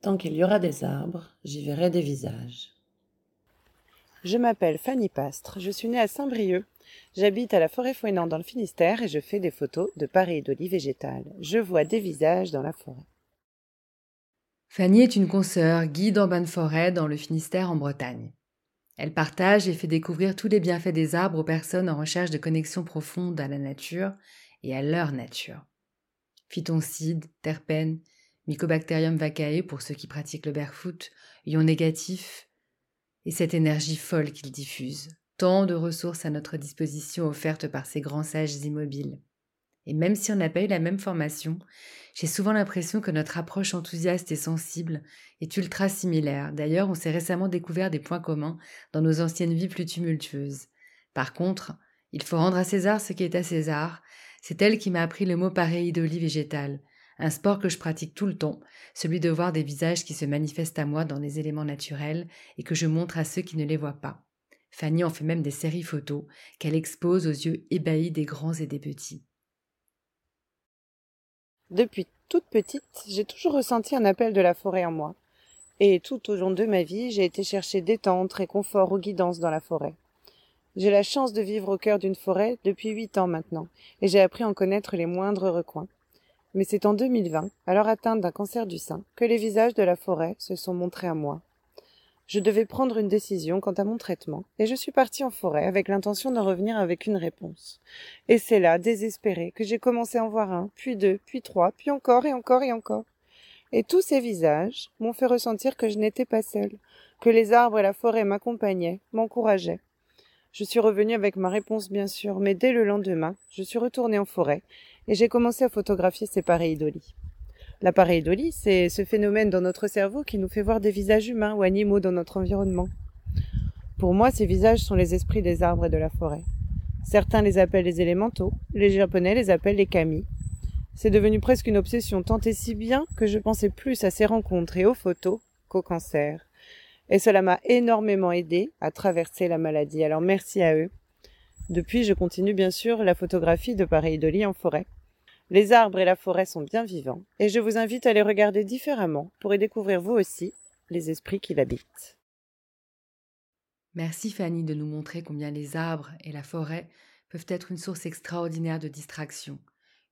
Tant qu'il y aura des arbres, j'y verrai des visages. Je m'appelle Fanny Pastre, je suis née à Saint-Brieuc. J'habite à la forêt fouinant dans le Finistère et je fais des photos de d'olive végétales. Je vois des visages dans la forêt. Fanny est une consoeur, guide en bain de forêt dans le Finistère en Bretagne. Elle partage et fait découvrir tous les bienfaits des arbres aux personnes en recherche de connexion profonde à la nature et à leur nature. Phytoncides, terpènes, Mycobacterium vaccae pour ceux qui pratiquent le barefoot, ions négatifs, et cette énergie folle qu'il diffuse, tant de ressources à notre disposition offertes par ces grands sages immobiles. Et même si on n'a pas eu la même formation, j'ai souvent l'impression que notre approche enthousiaste et sensible est ultra similaire. D'ailleurs, on s'est récemment découvert des points communs dans nos anciennes vies plus tumultueuses. Par contre, il faut rendre à César ce qui est à César. C'est elle qui m'a appris le mot pareidolie végétale, un sport que je pratique tout le temps, celui de voir des visages qui se manifestent à moi dans les éléments naturels et que je montre à ceux qui ne les voient pas. Fanny en fait même des séries photos qu'elle expose aux yeux ébahis des grands et des petits. Depuis toute petite, j'ai toujours ressenti un appel de la forêt en moi. Et tout au long de ma vie, j'ai été chercher détente, réconfort ou guidance dans la forêt. J'ai la chance de vivre au cœur d'une forêt depuis huit ans maintenant, et j'ai appris à en connaître les moindres recoins. Mais c'est en 2020, alors atteinte d'un cancer du sein, que les visages de la forêt se sont montrés à moi. Je devais prendre une décision quant à mon traitement, et je suis partie en forêt avec l'intention de revenir avec une réponse. Et c'est là, désespérée, que j'ai commencé à en voir un, puis deux, puis trois, puis encore et encore et encore. Et tous ces visages m'ont fait ressentir que je n'étais pas seule, que les arbres et la forêt m'accompagnaient, m'encourageaient. Je suis revenue avec ma réponse bien sûr, mais dès le lendemain, je suis retournée en forêt et j'ai commencé à photographier ces pareidolies. La pareidolie, c'est ce phénomène dans notre cerveau qui nous fait voir des visages humains ou animaux dans notre environnement. Pour moi, ces visages sont les esprits des arbres et de la forêt. Certains les appellent les élémentaux, les japonais les appellent les kami. C'est devenu presque une obsession, tant et si bien que je pensais plus à ces rencontres et aux photos qu'au cancer. Et cela m'a énormément aidé à traverser la maladie, alors merci à eux. Depuis, je continue bien sûr la photographie de pareidolie en forêt. Les arbres et la forêt sont bien vivants, et je vous invite à les regarder différemment pour y découvrir vous aussi les esprits qui l'habitent. Merci Fanny de nous montrer combien les arbres et la forêt peuvent être une source extraordinaire de distraction,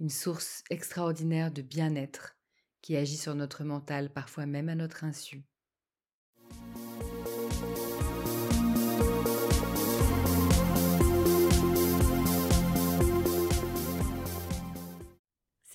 une source extraordinaire de bien-être qui agit sur notre mental parfois même à notre insu.